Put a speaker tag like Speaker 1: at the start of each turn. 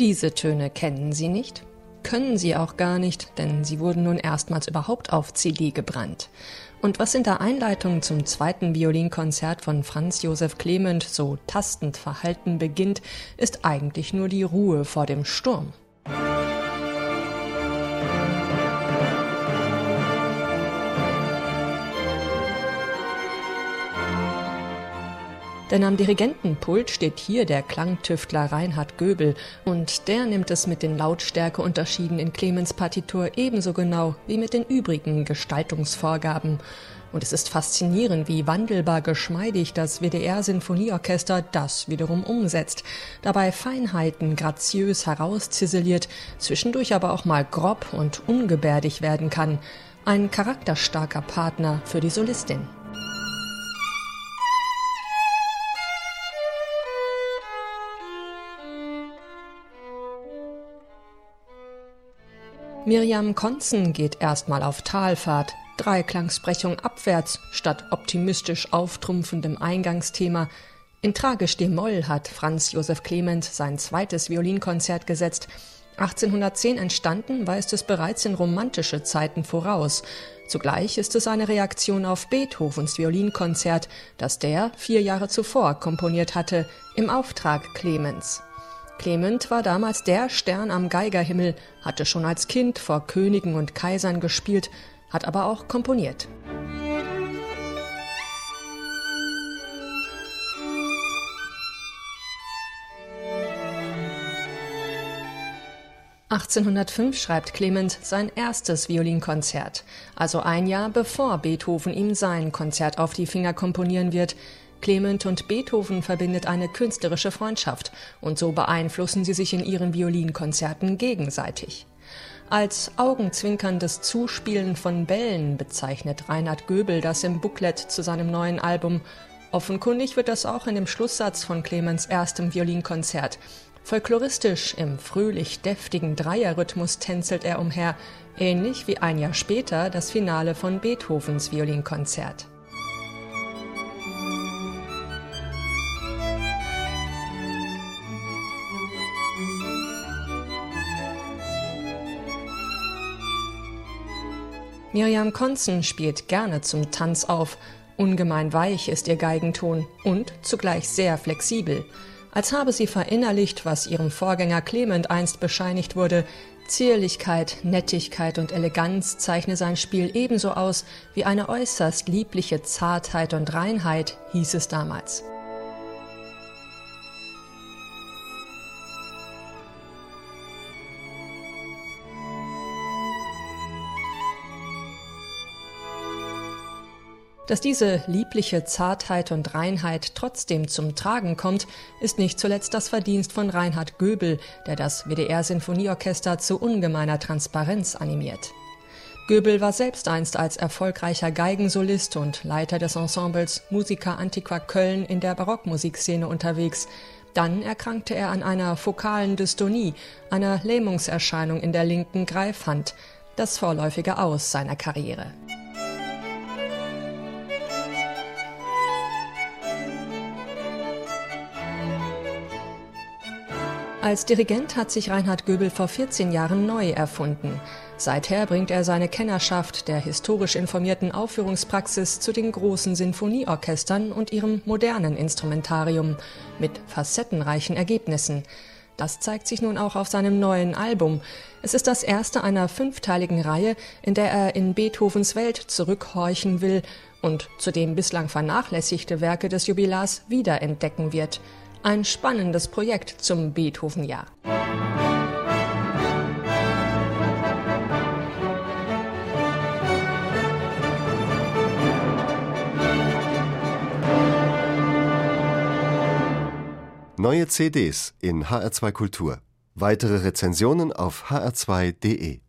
Speaker 1: Diese Töne kennen Sie nicht? Können Sie auch gar nicht, denn sie wurden nun erstmals überhaupt auf CD gebrannt. Und was in der Einleitung zum zweiten Violinkonzert von Franz Josef Clement so tastend verhalten beginnt, ist eigentlich nur die Ruhe vor dem Sturm. Denn am Dirigentenpult steht hier der Klangtüftler Reinhard Göbel und der nimmt es mit den Lautstärkeunterschieden in Clemens Partitur ebenso genau wie mit den übrigen Gestaltungsvorgaben. Und es ist faszinierend, wie wandelbar geschmeidig das WDR-Sinfonieorchester das wiederum umsetzt. Dabei Feinheiten graziös herausziseliert, zwischendurch aber auch mal grob und ungebärdig werden kann. Ein charakterstarker Partner für die Solistin. Miriam Konzen geht erstmal auf Talfahrt, Dreiklangsbrechung abwärts statt optimistisch auftrumpfendem Eingangsthema. In Tragisch d-Moll hat Franz Josef Clement sein zweites Violinkonzert gesetzt. 1810 entstanden, weist es bereits in romantische Zeiten voraus. Zugleich ist es eine Reaktion auf Beethovens Violinkonzert, das der vier Jahre zuvor komponiert hatte, im Auftrag Clemens. Clement war damals der Stern am Geigerhimmel, hatte schon als Kind vor Königen und Kaisern gespielt, hat aber auch komponiert. (1805) schreibt Clement sein erstes Violinkonzert, also ein Jahr bevor Beethoven ihm sein Konzert auf die Finger komponieren wird, Clement und Beethoven verbindet eine künstlerische Freundschaft und so beeinflussen sie sich in ihren Violinkonzerten gegenseitig. Als augenzwinkerndes Zuspielen von Bällen bezeichnet Reinhard Göbel das im Booklet zu seinem neuen Album. Offenkundig wird das auch in dem Schlusssatz von Clemens erstem Violinkonzert. Folkloristisch im fröhlich deftigen Dreierrhythmus tänzelt er umher, ähnlich wie ein Jahr später das Finale von Beethovens Violinkonzert. Miriam Konzen spielt gerne zum Tanz auf. Ungemein weich ist ihr Geigenton und zugleich sehr flexibel. Als habe sie verinnerlicht, was ihrem Vorgänger Clement einst bescheinigt wurde. Zierlichkeit, Nettigkeit und Eleganz zeichne sein Spiel ebenso aus wie eine äußerst liebliche Zartheit und Reinheit, hieß es damals. Dass diese liebliche Zartheit und Reinheit trotzdem zum Tragen kommt, ist nicht zuletzt das Verdienst von Reinhard Göbel, der das WDR-Sinfonieorchester zu ungemeiner Transparenz animiert. Göbel war selbst einst als erfolgreicher Geigensolist und Leiter des Ensembles Musica Antiqua Köln in der Barockmusikszene unterwegs. Dann erkrankte er an einer fokalen Dystonie, einer Lähmungserscheinung in der linken Greifhand, das vorläufige Aus seiner Karriere. Als Dirigent hat sich Reinhard Göbel vor 14 Jahren neu erfunden. Seither bringt er seine Kennerschaft der historisch informierten Aufführungspraxis zu den großen Sinfonieorchestern und ihrem modernen Instrumentarium mit facettenreichen Ergebnissen. Das zeigt sich nun auch auf seinem neuen Album. Es ist das erste einer fünfteiligen Reihe, in der er in Beethovens Welt zurückhorchen will und zudem bislang vernachlässigte Werke des Jubilars wiederentdecken wird. Ein spannendes Projekt zum Beethoven-Jahr.
Speaker 2: Neue CDs in HR2 Kultur. Weitere Rezensionen auf hr2.de